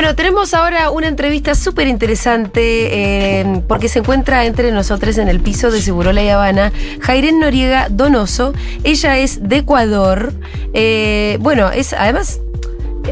Bueno, tenemos ahora una entrevista súper interesante eh, porque se encuentra entre nosotros en el piso de Segurola y Habana Jairen Noriega Donoso. Ella es de Ecuador. Eh, bueno, es además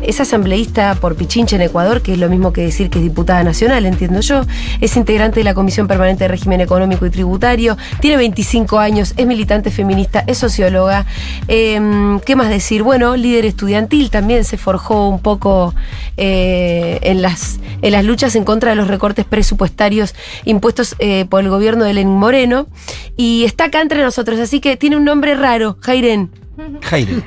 es asambleísta por Pichincha en Ecuador, que es lo mismo que decir que es diputada nacional, entiendo yo. Es integrante de la Comisión Permanente de Régimen Económico y Tributario. Tiene 25 años, es militante feminista, es socióloga. Eh, ¿Qué más decir? Bueno, líder estudiantil también se forjó un poco eh, en, las, en las luchas en contra de los recortes presupuestarios impuestos eh, por el gobierno de Lenín Moreno. Y está acá entre nosotros, así que tiene un nombre raro, Jairen. Jaire.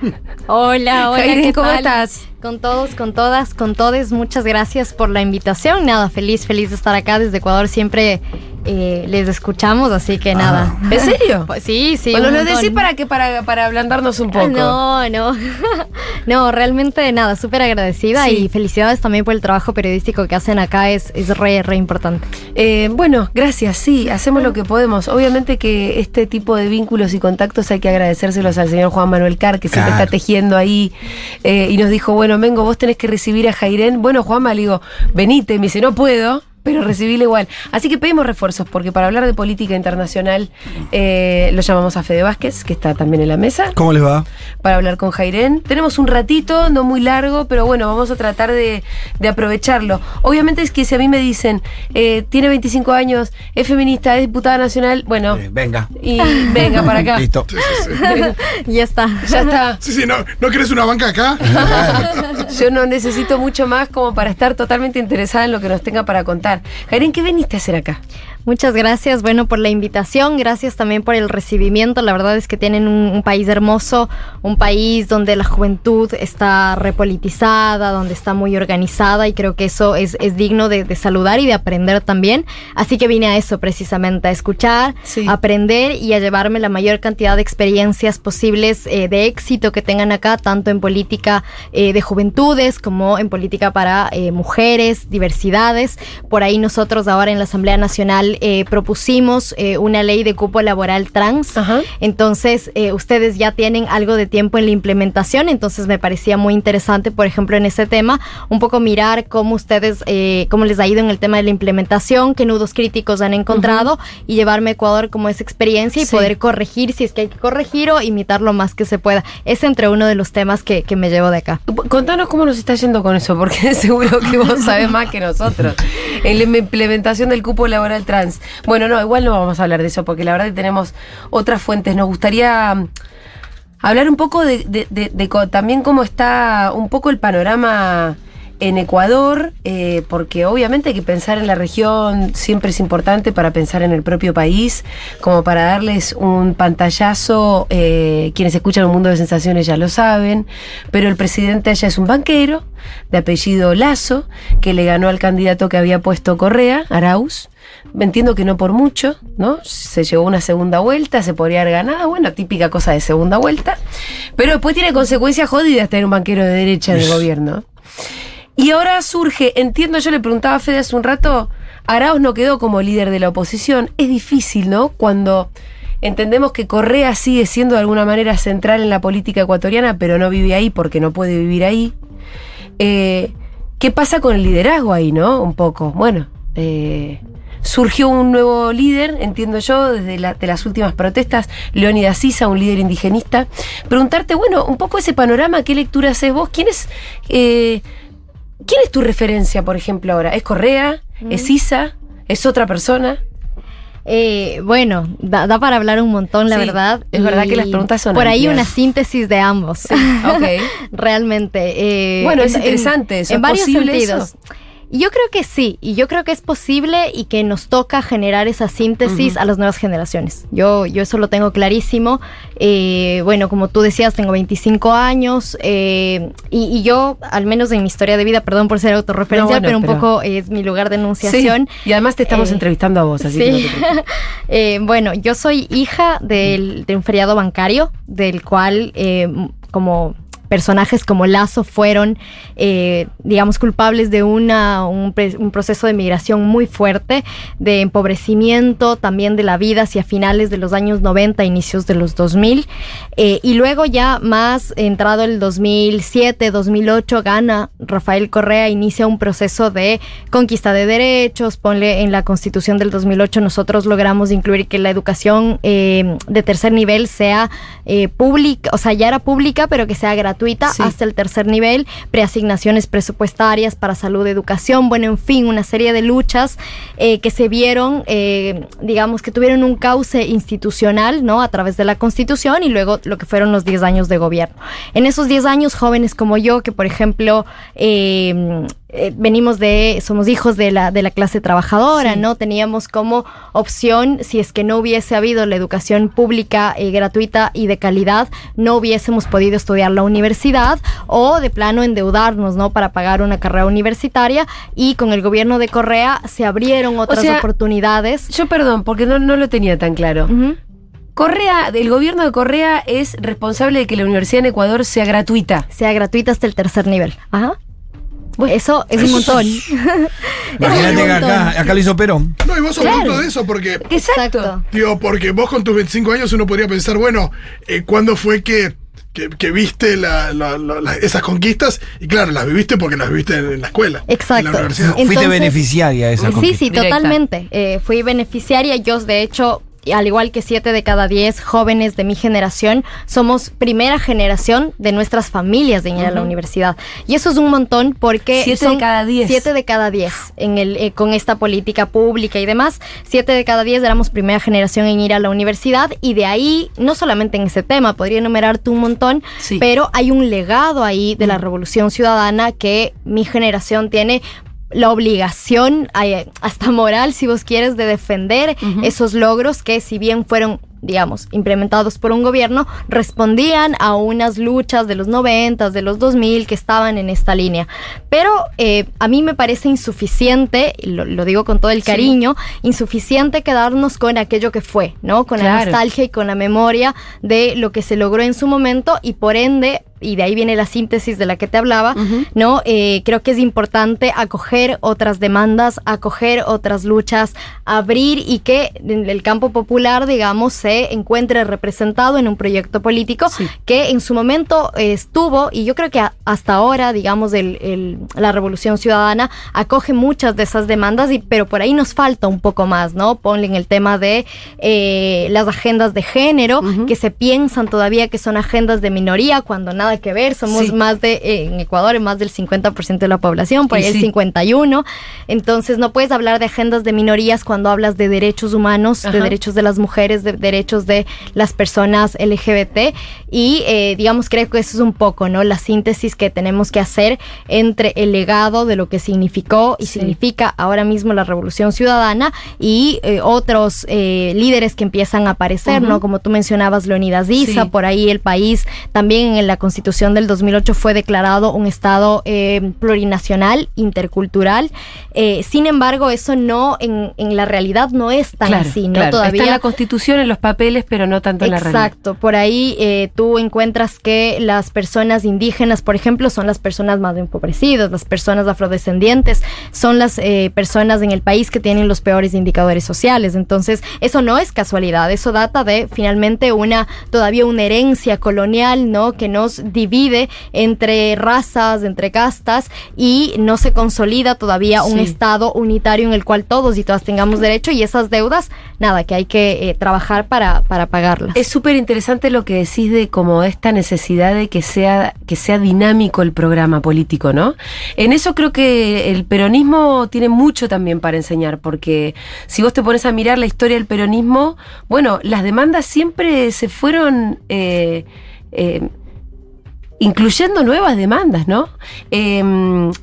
Hola, hola, Jairen, ¿qué ¿cómo tal? estás? Con todos, con todas, con todes, muchas gracias por la invitación. Nada, feliz, feliz de estar acá desde Ecuador. Siempre eh, les escuchamos, así que nada. ¿En serio? Pues sí, sí. bueno, lo decís para que para, para ablandarnos un poco. No, no. no, realmente nada, súper agradecida Sí. y felicidades también por el trabajo periodístico que hacen acá. Es, es re, re importante. Eh, bueno, gracias, sí, hacemos lo que podemos. Obviamente que este tipo de vínculos y contactos hay que agradecérselos al señor Juan Manuel Carr, que siempre Claro. está tejiendo ahí eh, y nos dijo, bueno, Mengo, vos tenés que recibir a Jairén. Bueno, Juanma, le digo, venite, me dice, no puedo. Pero recibíle igual. Así que pedimos refuerzos, porque para hablar de política internacional eh, lo llamamos a Fede Vázquez, que está también en la mesa, ¿Cómo les va? para hablar con Jairén. Tenemos un ratito, no muy largo, pero bueno, vamos a tratar de, de aprovecharlo. Obviamente es que si a mí me dicen, eh, tiene 25 años, es feminista, es diputada nacional, bueno, Eh, venga. y venga para acá. Listo. ya está. Ya está. Sí, sí, ¿no, ¿no querés una banca acá? Yo no necesito mucho más como para estar totalmente interesada en lo que nos tenga para contar. Jairén, ¿qué veniste a hacer acá? Muchas gracias, bueno, por la invitación, gracias también por el recibimiento. La verdad es que tienen un, un país hermoso, un país donde la juventud está repolitizada, donde está muy organizada y creo que eso es, es digno de, de saludar y de aprender también. Así que vine a eso precisamente, a escuchar, Sí. a aprender y a llevarme la mayor cantidad de experiencias posibles eh, de éxito que tengan acá, tanto en política eh, de juventudes como en política para eh, mujeres, diversidades. Por ahí nosotros ahora en la Asamblea Nacional eh, propusimos eh, una ley de cupo laboral trans. Ajá. Entonces, eh, ustedes ya tienen algo de tiempo en la implementación, entonces me parecía muy interesante, por ejemplo, en ese tema, un poco mirar cómo ustedes, eh, cómo les ha ido en el tema de la implementación, qué nudos críticos han encontrado y llevarme a Ecuador como esa experiencia y Sí. poder corregir si es que hay que corregir o imitar lo más que se pueda. Es entre uno de los temas que, que me llevo de acá. Contanos cómo nos está yendo con eso, porque seguro que vos sabés más que nosotros. En la implementación del cupo laboral trans. Bueno, no, igual no vamos a hablar de eso, porque la verdad que tenemos otras fuentes. Nos gustaría mm, hablar un poco de, de- también cómo está un poco el panorama en Ecuador, eh, porque obviamente hay que pensar en la región, siempre es importante para pensar en el propio país, como para darles un pantallazo, eh, quienes escuchan un mundo de sensaciones ya lo saben, pero el presidente allá es un banquero de apellido Lazo, que le ganó al candidato que había puesto Correa, Arauz. Entiendo que no por mucho, ¿no? Se llegó una segunda vuelta, se podría haber ganado, bueno, típica cosa de segunda vuelta. Pero después tiene consecuencias jodidas tener un banquero de derecha en el gobierno. Y ahora surge, entiendo, yo le preguntaba a Fede hace un rato, Arauz no quedó como líder de la oposición. Es difícil, ¿no? Cuando entendemos que Correa sigue siendo de alguna manera central en la política ecuatoriana, pero no vive ahí porque no puede vivir ahí. Eh, ¿Qué pasa con el liderazgo ahí, no? Un poco. Bueno, eh, surgió un nuevo líder, entiendo yo, desde la- de las últimas protestas, Leónidas Sisa, un líder indigenista. Preguntarte, bueno, un poco ese panorama, ¿qué lectura haces vos? ¿Quién es, eh, ¿quién es tu referencia, por ejemplo, ahora? ¿Es Correa? ¿Es Sisa? ¿Es otra persona? Eh, bueno, da, da para hablar un montón, la Sí, verdad. es verdad que las preguntas son Por ahí una síntesis de ambos. ok. Realmente. eh, Bueno, en- es en- interesante eso, En, ¿es varios sentidos. eso? Y yo creo que sí, y yo creo que es posible y que nos toca generar esa síntesis a las nuevas generaciones. Yo, yo eso lo tengo clarísimo. Eh, bueno, como tú decías, tengo 25 años eh, y, yo, al menos en mi historia de vida, perdón por ser autorreferencial, pero un poco es mi lugar de enunciación. y además te estamos Eh, entrevistando a vos, así Sí. que no te preocupes. Eh, bueno, yo soy hija del- de un feriado bancario, del cual eh, como personajes como Lazo fueron, eh, digamos, culpables de una, un, proceso de migración muy fuerte, de empobrecimiento también de la vida hacia finales de los años 90, inicios de los 2000. Eh, y luego ya más entrado el 2007, 2008, gana Rafael Correa, inicia un proceso de conquista de derechos, ponle en la constitución del 2008 nosotros logramos incluir que la educación eh, de tercer nivel sea eh, pública, o sea, ya era pública, pero que sea gratuita Sí. hasta el tercer nivel, preasignaciones presupuestarias para salud, educación, bueno, en fin, una serie de luchas eh, que se vieron, eh, digamos, que tuvieron un cauce institucional, ¿no? A través de la Constitución y luego lo que fueron los 10 años de gobierno. En esos 10 años, jóvenes como yo, que por ejemplo, eh, eh, venimos de, somos hijos de la, de la clase trabajadora, Sí. ¿no? Teníamos como opción, si es que no hubiese habido la educación pública eh, gratuita y de calidad, no hubiésemos podido estudiar la universidad o de plano endeudarnos, ¿no? Para pagar una carrera universitaria y con el gobierno de Correa se abrieron otras sea, oportunidades. Yo perdón, porque no, no lo tenía tan claro. Correa, el gobierno de Correa es responsable de que la universidad en Ecuador sea gratuita. Sea gratuita hasta el tercer nivel. Ajá. Eso es un montón. Imagínate que acá, acá lo hizo Perón. No, y vos sos Claro. producto de eso, porque, Exacto. digo, porque vos con tus 25 años uno podría pensar, bueno, eh, ¿cuándo fue que, que, que viste la- la- la- la- esas conquistas? Y claro, las viviste porque las viviste en, en la escuela. Exacto. En la universidad. Entonces- Fuiste beneficiaria de esa Sí, conquista. sí, Directa. totalmente. Eh, fui beneficiaria. Yo, de hecho, al igual que siete de cada diez jóvenes de mi generación, somos primera generación de nuestras familias de ir a la universidad. Y eso es un montón porque... Siete son de cada diez. Siete de cada diez en el, eh, con esta política pública y demás. Siete de cada diez éramos primera generación en ir a la universidad y de ahí, no solamente en ese tema, podría enumerarte un montón, Sí. pero hay un legado ahí de la revolución ciudadana que mi generación tiene la obligación, hasta moral, si vos quieres, de defender esos logros que si bien fueron digamos, implementados por un gobierno, respondían a unas luchas de los 90, de los 2000 que estaban en esta línea. Pero eh, a mí me parece insuficiente, lo, lo digo con todo el Sí. cariño, insuficiente quedarnos con aquello que fue, ¿no? Con la nostalgia y con la memoria de lo que se logró en su momento y por ende y de ahí viene la síntesis de la que te hablaba. ¿no? Eh, creo que es importante acoger otras demandas, acoger otras luchas, abrir y que el campo popular, digamos, se encuentre representado en un proyecto político Sí. que en su momento eh, estuvo, y yo creo que a- hasta ahora, digamos, el- el- la Revolución Ciudadana acoge muchas de esas demandas, y, pero por ahí nos falta un poco más, ¿no? Ponle en el tema de eh, las agendas de género, que se piensan todavía que son agendas de minoría, cuando nada que ver, somos Sí. más de, eh, en Ecuador, más del 50% de la población, por ahí el sí. 51, entonces no puedes hablar de agendas de minorías cuando hablas de derechos humanos, de derechos de las mujeres, de derechos de las personas LGBT, y eh, digamos, creo que eso es un poco, ¿no? La síntesis que tenemos que hacer entre el legado de lo que significó y Sí. significa ahora mismo la Revolución Ciudadana y eh, otros eh, líderes que empiezan a aparecer. ¿no? Como tú mencionabas, Leonidas Issa, Sí. por ahí el país también en la Constitución del 2008 fue declarado un Estado eh, plurinacional, intercultural. Eh, sin embargo, eso no, en, en la realidad no es tan Claro, así, ¿no? claro. Todavía. Está en la constitución, en los papeles, pero no tanto en la realidad. Exacto, por ahí eh, tú encuentras que las personas indígenas, por ejemplo, son las personas más empobrecidas, las personas afrodescendientes, son las personas en el país que tienen los peores indicadores sociales. Entonces, eso no es casualidad, eso data de finalmente una, todavía una herencia colonial, ¿no? Que nos divide entre razas, entre castas y no se consolida todavía un. Estado unitario en el cual todos y todas tengamos derecho y esas deudas, nada, que hay que eh, trabajar para, para pagarlas. Es súper interesante lo que decís de como esta necesidad de que sea, que sea dinámico el programa político, ¿no? En eso creo que el peronismo tiene mucho también para enseñar, porque si vos te pones a mirar la historia del peronismo, bueno, las demandas siempre se fueron eh, eh, incluyendo nuevas demandas, ¿no? Eh,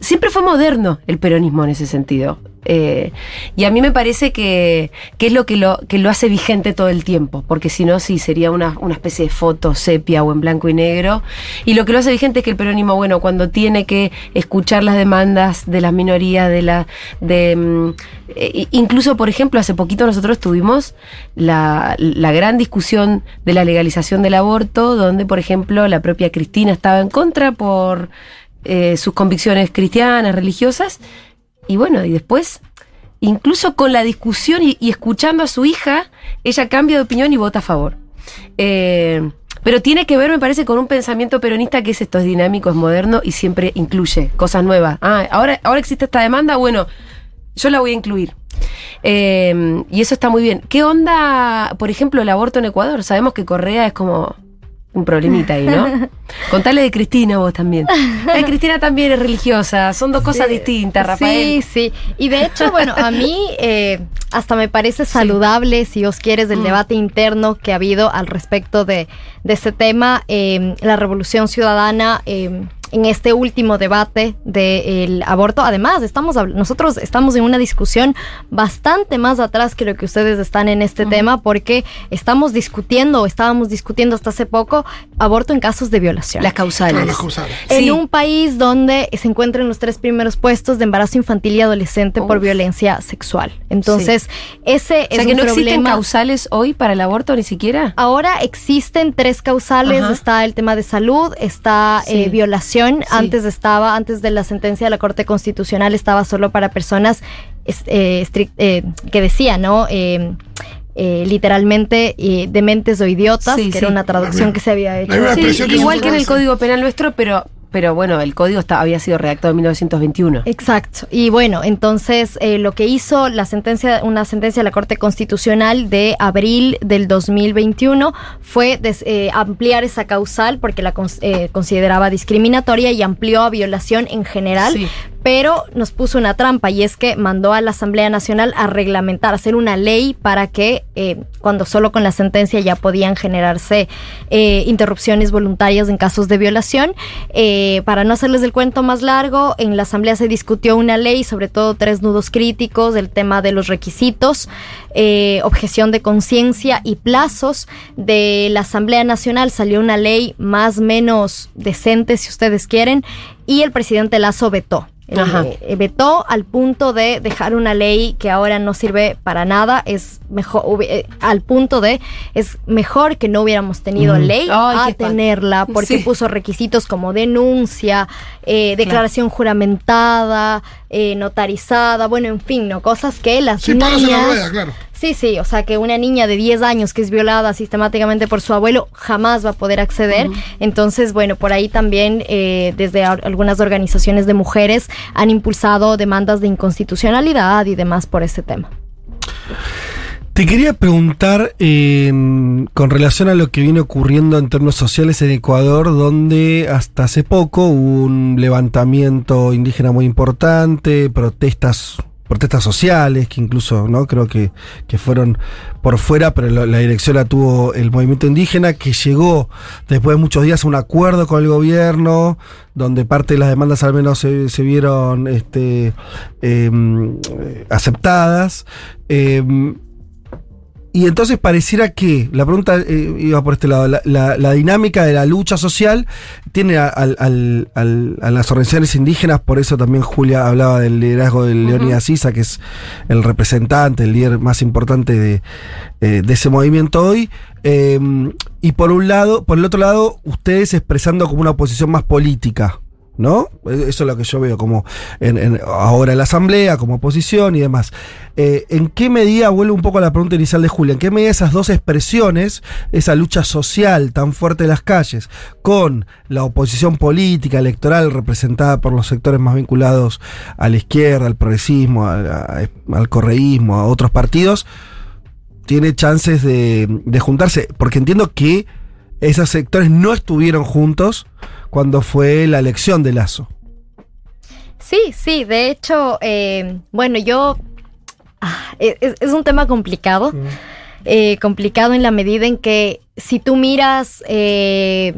siempre fue moderno el peronismo en ese sentido. Eh, y a mí me parece que, es lo que, lo que lo hace vigente todo el tiempo, porque si no, sí, sería una, una especie de foto sepia o en blanco y negro. Y lo que lo hace vigente es que el peronismo, bueno, cuando tiene que escuchar las demandas de las minorías, de la. de mm, eh, incluso, por ejemplo, hace poquito nosotros tuvimos la, la gran discusión de la legalización del aborto, donde, por ejemplo, la propia Cristina estaba en contra por eh, sus convicciones cristianas, religiosas. Y bueno, y después, incluso con la discusión y, escuchando a su hija, ella cambia de opinión y vota a favor. Eh, pero tiene que ver, me parece, con un pensamiento peronista que es esto, es dinámico, es moderno y siempre incluye cosas nuevas. Ah, ahora, ahora existe esta demanda, bueno, yo la voy a incluir. Eh, y eso está muy bien. ¿Qué onda, por ejemplo, el aborto en Ecuador? Sabemos que Correa es como un problemita ahí, ¿no? Contale de Cristina vos también. Ay, Cristina también es religiosa, son dos cosas distintas, Rafael. Sí, sí. Y de hecho, bueno, a mí eh, hasta me parece saludable, si os quieres, el Mm. debate interno que ha habido al respecto de, de ese tema. Eh, la revolución ciudadana. eh, en este último debate del aborto, además, estamos nosotros estamos en una discusión bastante más atrás que lo que ustedes están en este tema, porque estamos discutiendo, o estábamos discutiendo hasta hace poco, aborto en casos de violación Las causales. Las causales. en Sí. un país donde se encuentran los tres primeros puestos de embarazo infantil y adolescente por violencia sexual. Entonces, ese O es sea, que un no existen causales hoy para el aborto ni siquiera. Ahora existen tres causales. Ajá. Está el tema de salud, está Sí. eh, violación. Antes estaba, antes de la sentencia de la Corte Constitucional, estaba solo para personas eh, eh, que decía, ¿no? Eh, eh, literalmente eh, dementes o idiotas, Sí, que sí. era una traducción que se había hecho. Sí, igual que en el Código Penal nuestro, pero, pero bueno, el código está- había sido redactado en 1921. Exacto. Y bueno, entonces eh, lo que hizo la sentencia, una sentencia de la Corte Constitucional de abril del 2021 fue des- eh, ampliar esa causal porque la eh, consideraba discriminatoria y amplió a violación en general. Sí. Pero nos puso una trampa y es que mandó a la Asamblea Nacional a reglamentar, hacer una ley para que eh, cuando solo con la sentencia ya podían generarse eh, interrupciones voluntarias en casos de violación. Eh, para no hacerles el cuento más largo, en la Asamblea se discutió una ley, sobre todo tres nudos críticos, el tema de los requisitos, objeción de conciencia y plazos. De la Asamblea Nacional salió una ley más o menos decente, si ustedes quieren, y el presidente Lazo vetó. Ajá. eh, vetó al punto de dejar una ley que ahora no sirve para nada, es mejor, eh, al punto de, es mejor que no hubiéramos tenido ley Ay, a tenerla, porque Sí. puso requisitos como denuncia, eh, declaración juramentada, eh, notarizada, bueno, en fin, ¿no? Cosas que las Sí, en la niñas- rueda, claro. Sí, sí, o sea que una niña de 10 años que es violada sistemáticamente por su abuelo jamás va a poder acceder. Entonces, bueno, por ahí también eh, desde algunas organizaciones de mujeres han impulsado demandas de inconstitucionalidad y demás por ese tema. Te quería preguntar eh, con relación a lo que viene ocurriendo en términos sociales en Ecuador, donde hasta hace poco hubo un levantamiento indígena muy importante, protestas protestas sociales que incluso no creo que, que fueron por fuera pero la, dirección la tuvo el movimiento indígena que llegó después de muchos días a un acuerdo con el gobierno donde parte de las demandas al menos se, vieron este, em, eh, aceptadas. Em, y entonces pareciera que, la pregunta eh, iba por este lado, la, la- la dinámica de la lucha social tiene a, las organizaciones indígenas, por eso también Julia hablaba del liderazgo de Leonidas Sisa, que es el representante, el líder más importante de, eh, de ese movimiento hoy. eh, y por un lado, por el otro lado, ustedes expresando como una oposición más política. ¿No? Eso es lo que yo veo como ahora en la asamblea, como oposición y demás. Eh, ¿En qué medida, vuelvo un poco a la pregunta inicial de Julia, en qué medida esas dos expresiones, esa lucha social tan fuerte en las calles, con la oposición política, electoral, representada por los sectores más vinculados a la izquierda, al progresismo, al correísmo, a otros partidos, tiene chances de, de juntarse? Porque entiendo que esos sectores no estuvieron juntos cuando fue la elección de Lazo. Sí, sí, de hecho, eh, bueno, yo... ah, es, es un tema complicado, eh, complicado en la medida en que si tú miras... eh,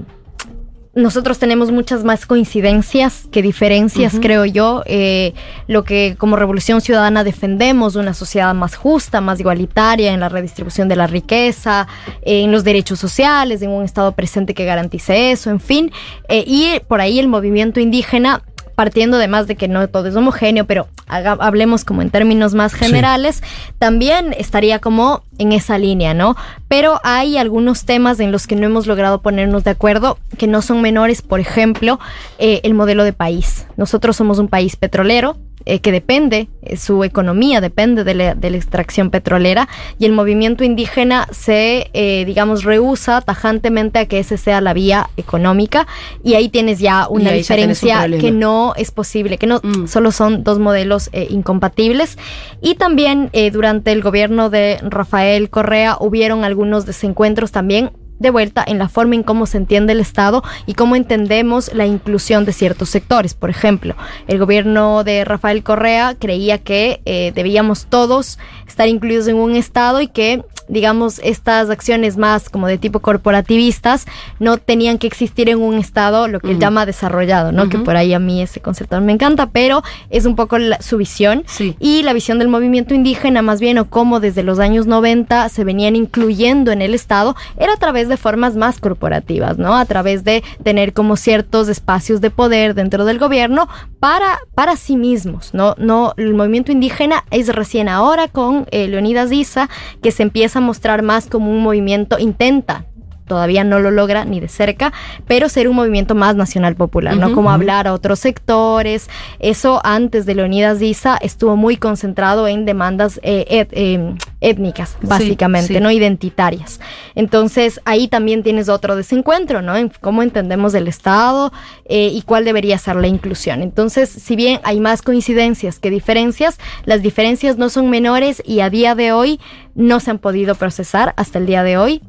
nosotros tenemos muchas más coincidencias que diferencias, creo yo. Eh, lo que como Revolución Ciudadana defendemos, una sociedad más justa, más igualitaria en la redistribución de la riqueza, en los derechos sociales, en un Estado presente que garantice eso, en fin. Eh, y por ahí el movimiento indígena partiendo además de que no todo es homogéneo, pero haga- hablemos como en términos más generales, también estaría como en esa línea, ¿no? Pero hay algunos temas en los que no hemos logrado ponernos de acuerdo, que no son menores, por ejemplo, eh, el modelo de país. Nosotros somos un país petrolero, eh, que depende, eh, su economía depende de la, de la extracción petrolera y el movimiento indígena se, eh, digamos, rehúsa tajantemente a que ese sea la vía económica y ahí tienes ya una un diferencia que no es posible, que no Mm. solo son dos modelos eh, incompatibles. Y también eh, durante el gobierno de Rafael Correa hubieron algunos desencuentros también de vuelta en la forma en cómo se entiende el Estado y cómo entendemos la inclusión de ciertos sectores. Por ejemplo, el gobierno de Rafael Correa creía que eh, debíamos todos estar incluidos en un Estado y que digamos, estas acciones más como de tipo corporativistas no tenían que existir en un estado, lo que él llama desarrollado, ¿no? Que por ahí a mí ese concepto me encanta, pero es un poco la- su visión. Sí. Y la visión del movimiento indígena, más bien, o cómo desde los años 90 se venían incluyendo en el Estado, era a través de formas más corporativas, ¿no? A través de tener como ciertos espacios de poder dentro del gobierno para, para sí mismos, ¿no? no el movimiento indígena es recién ahora con eh, Leonidas Issa que se empieza mostrar más como un movimiento, intenta todavía no lo logra ni de cerca, pero ser un movimiento más nacional popular, ¿no? Como hablar a otros sectores. Eso antes de Leonidas Diza estuvo muy concentrado en demandas eh, et- eh, étnicas, básicamente, sí. ¿no? Identitarias. Entonces, ahí también tienes otro desencuentro, ¿no? En cómo entendemos el Estado eh, y cuál debería ser la inclusión. Entonces, si bien hay más coincidencias que diferencias, las diferencias no son menores y a día de hoy no se han podido procesar hasta el día de hoy.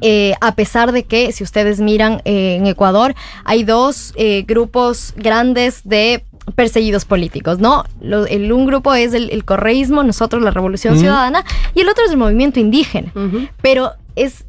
Eh, a pesar de que, si ustedes miran eh, en Ecuador, hay dos eh, grupos grandes de perseguidos políticos, ¿no? Lo- el, un grupo es el, el correísmo, nosotros la Revolución. Ciudadana, y el otro es el movimiento indígena. Pero es,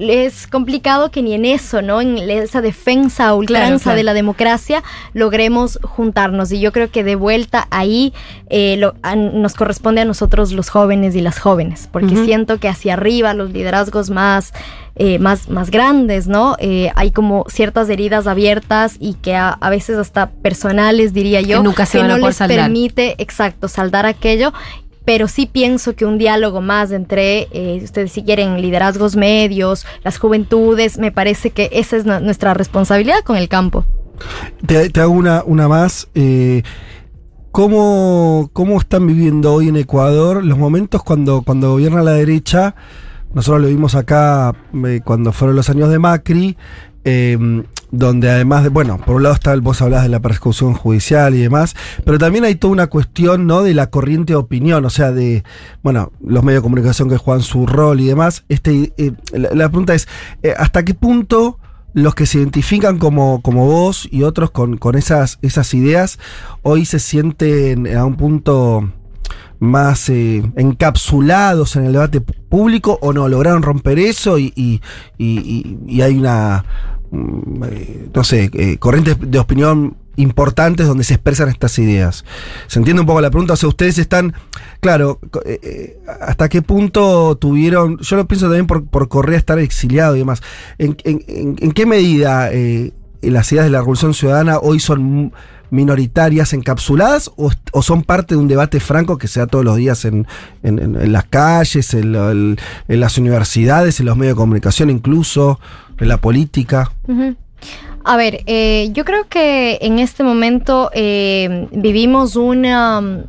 es complicado que ni en eso, ¿no? En esa defensa ultranza claro. de la democracia logremos juntarnos. Y yo creo que de vuelta ahí eh, lo- a- nos corresponde a nosotros los jóvenes y las jóvenes, porque siento que hacia arriba los liderazgos más, eh, más, más grandes, ¿no? Eh, hay como ciertas heridas abiertas y que a, a veces hasta personales, diría yo, Que nunca se que van a no les saldar. permite, exacto, saldar aquello pero sí pienso que un diálogo más entre, eh, ustedes si quieren, liderazgos medios, las juventudes, me parece que esa es nu- nuestra responsabilidad con el campo. Te, hago una, una más. eh, ¿cómo, ¿Cómo están viviendo hoy en Ecuador los momentos cuando, cuando gobierna la derecha? Nosotros lo vimos acá eh, cuando fueron los años de Macri, donde además de, bueno, por un lado está, vos hablás de la persecución judicial y demás, pero también hay toda una cuestión, ¿no? De la corriente de opinión, o sea, de, bueno, los medios de comunicación que juegan su rol y demás. Este, eh, la, pregunta es, eh, ¿hasta qué punto los que se identifican como, como vos y otros con, con esas, esas ideas hoy se sienten a un punto más eh, encapsulados en el debate público o no? ¿Lograron romper eso y, y- y- y- hay una, no sé, eh, corrientes de opinión importantes donde se expresan estas ideas? ¿Se entiende un poco la pregunta? O sea, ustedes están, claro, eh, eh, ¿hasta qué punto tuvieron, yo lo pienso también por, por Correa estar exiliado y demás, ¿en, en- qué medida eh, las ideas de la Revolución Ciudadana hoy son minoritarias, encapsuladas, o, son parte de un debate franco que se da todos los días en, en- las calles, en, las universidades, en los medios de comunicación incluso, en la política? Ujú. A ver, eh, yo creo que en este momento eh, vivimos una,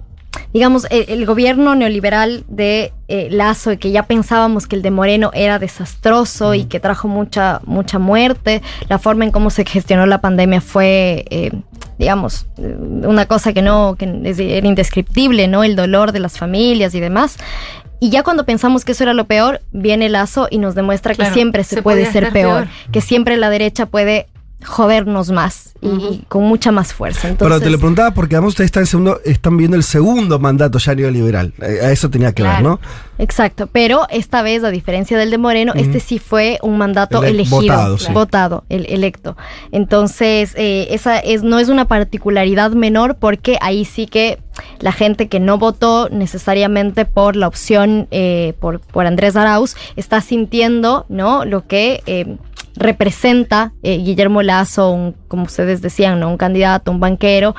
digamos, el, el gobierno neoliberal de eh, Lazo, y que ya pensábamos que el de Moreno era desastroso y que trajo mucha, mucha muerte. La forma en cómo se gestionó la pandemia fue, eh, digamos, eh, una cosa que no, que es- era indescriptible, ¿no? El dolor de las familias y demás. Y ya cuando pensamos que eso era lo peor, viene Lazo y nos demuestra Claro, que siempre se, se puede ser peor. que siempre la derecha puede jodernos más y, y con mucha más fuerza. Pero Entonces, te lo preguntaba porque además ustedes están, en segundo, están viendo el segundo mandato ya neoliberal. Eh, A eso tenía que ver, Claro. ¿no? Exacto, pero esta vez, a diferencia del de Moreno, este sí fue un mandato Ele- elegido, votado, sí. votado, el electo. Entonces, eh, esa es, no es una particularidad menor porque ahí sí que la gente que no votó necesariamente por la opción eh, por, por Andrés Arauz está sintiendo ¿no? lo que... eh, representa eh, Guillermo Lazo, un- como ustedes decían, ¿no? un candidato, un banquero,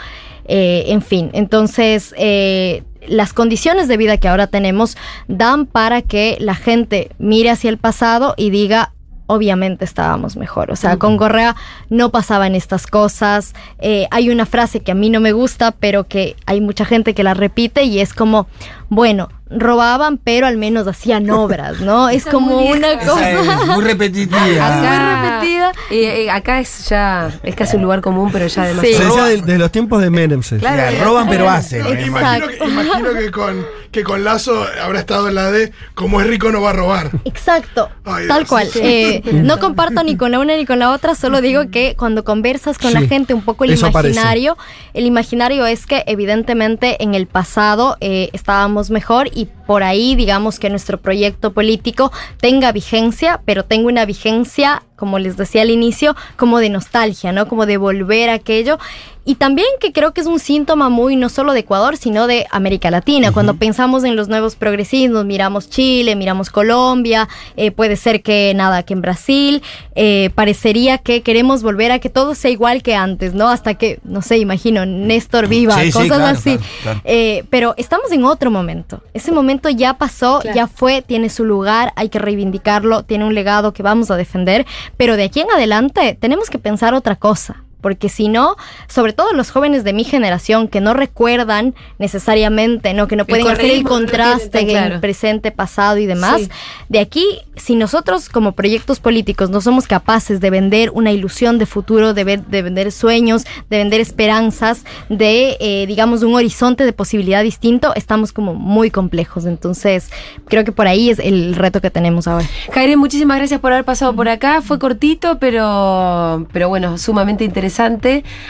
eh, en fin. Entonces, eh, las condiciones de vida que ahora tenemos dan para que la gente mire hacia el pasado y diga, obviamente estábamos mejor. O sea, con Correa no pasaban estas cosas. Eh, hay una frase que a mí no me gusta, pero que hay mucha gente que la repite y es como, bueno, robaban, pero al menos hacían obras, ¿no? es como muy una cosa... Es muy repetitiva. Acá, repetida. eh, eh, acá es ya, es casi un lugar común, pero ya demasiado. Se decía de, de los tiempos de Menem. se. Claro. Roban pero hacen. No, imagino, que, imagino que con, que con Lazo habrá estado en la D, como es rico no va a robar. Exacto, Ay, tal Dios. cual. Sí. Eh, no comparto ni con la una ni con la otra, solo digo que cuando conversas con la gente un poco el imaginario, el imaginario es que evidentemente en el pasado eh, estábamos mejor y por ahí digamos que nuestro proyecto político tenga vigencia, pero tenga una vigencia, como les decía al inicio, como de nostalgia, ¿no? Como de volver a aquello. Y también que creo que es un síntoma muy no solo de Ecuador, sino de América Latina. Cuando pensamos en los nuevos progresismos, miramos Chile, miramos Colombia, eh, puede ser que nada, que en Brasil, eh, parecería que queremos volver a que todo sea igual que antes, ¿no? Hasta que, no sé, imagino, Néstor viva, Sí, sí, cosas claro, así. claro, claro. Eh, pero estamos en otro momento. Ese momento ya pasó, Claro. ya fue, tiene su lugar, hay que reivindicarlo, tiene un legado que vamos a defender, pero de aquí en adelante tenemos que pensar otra cosa. Porque si no, sobre todo los jóvenes de mi generación que no recuerdan necesariamente, ¿no? que no pueden hacer el no lo tienen contraste en claro. presente, pasado y demás, Sí. de aquí, si nosotros como proyectos políticos no somos capaces de vender una ilusión de futuro, de, ver- de vender sueños, de vender esperanzas, de, eh, digamos, un horizonte de posibilidad distinto, estamos como muy complejos. Entonces, creo que por ahí es el reto que tenemos ahora. Jaire, muchísimas gracias por haber pasado por acá. Fue cortito, pero, pero bueno, sumamente interesante.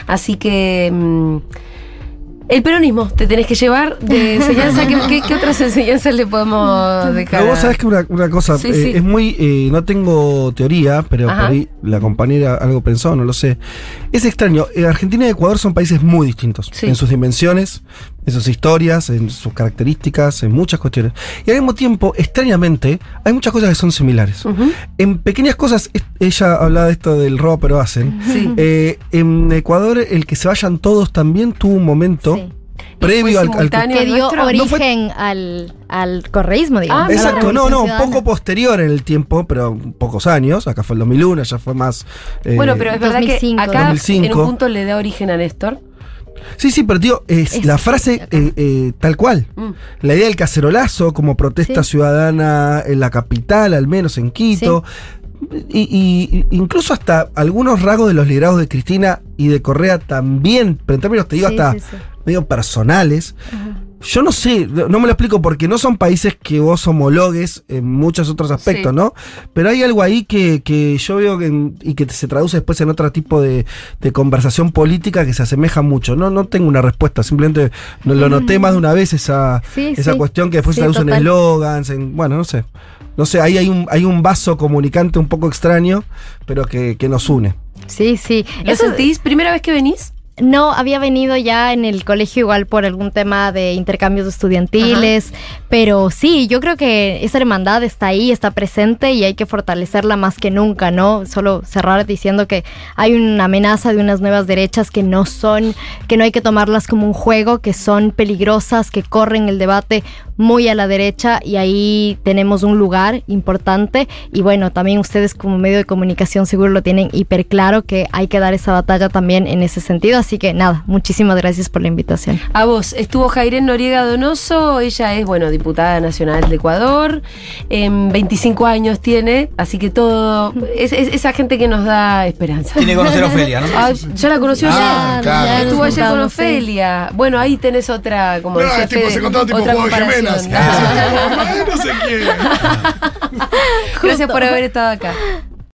Así que mm, el peronismo te tenés que llevar de enseñanza. ¿Qué, qué- qué otras enseñanzas le podemos dejar? Pero vos sabés que una, una cosa, Sí, eh, sí. es muy, eh, no tengo teoría, pero Ajá. por ahí la compañera algo pensó, no lo sé. Es extraño, eh, Argentina y Ecuador son países muy distintos Sí. en sus dimensiones, en sus historias, en sus características, en muchas cuestiones. Y al mismo tiempo, extrañamente, hay muchas cosas que son similares. En pequeñas cosas, ella hablaba de esto del robo pero hacen. Sí. Eh, en Ecuador, el que se vayan todos también tuvo un momento Sí. previo al, al Que dio nuestro? No fue- origen al, al correísmo, digamos. Ah, Exacto, no, no, un Ciudadana. poco posterior en el tiempo, pero pocos años. Acá fue el 2001, ya fue más. eh, Bueno, pero es verdad 2005. que acá en 2005. un punto le da origen a Néstor. Sí, sí, pero tío, es Es- la frase eh, eh, tal cual. Mm. La idea del cacerolazo como protesta Sí. ciudadana en la capital, al menos en Quito. Y, y- incluso hasta algunos rasgos de los liderados de Cristina y de Correa también, pero en términos te digo Sí, hasta medio personales. Yo no sé, no me lo explico porque no son países que vos homologues en muchos otros aspectos, Sí. ¿no? Pero hay algo ahí que, que yo veo que en- y que se traduce después en otro tipo de, de conversación política que se asemeja mucho. No, no tengo una respuesta, simplemente no- lo noté más de una vez esa, Sí, esa sí. cuestión que después Sí, se traduce en eslogans, en, bueno, no sé. No sé, ahí hay un, hay un vaso comunicante un poco extraño, pero que, que nos une. Sí, sí. ¿Lo Eso- sentís? ¿Primera vez que venís? No, había venido ya en el colegio igual por algún tema de intercambios estudiantiles, pero sí, yo creo que esa hermandad está ahí, está presente y hay que fortalecerla más que nunca, ¿no? Solo cerrar diciendo que hay una amenaza de unas nuevas derechas que no son, que no hay que tomarlas como un juego, que son peligrosas, que corren el debate muy a la derecha y ahí tenemos un lugar importante. Y bueno, también ustedes como medio de comunicación seguro lo tienen hiper claro que hay que dar esa batalla también en ese sentido, así que nada, muchísimas gracias por la invitación. A vos, estuvo Jairén Noriega Donoso, ella es, bueno, diputada nacional de Ecuador, em, 25 años tiene, así que todo, es, es esa gente que nos da esperanza. Tiene que conocer a Ofelia, ¿no? Ah, ya la conoció Ah, ayer. claro. ya Estuvo ayer con. Ofelia. Bueno, ahí tenés otra, como No, decía tipo, Fede, se contaba tipo otra juego de gemelas. Ah. Ay, no sé quién. Gracias por haber estado acá.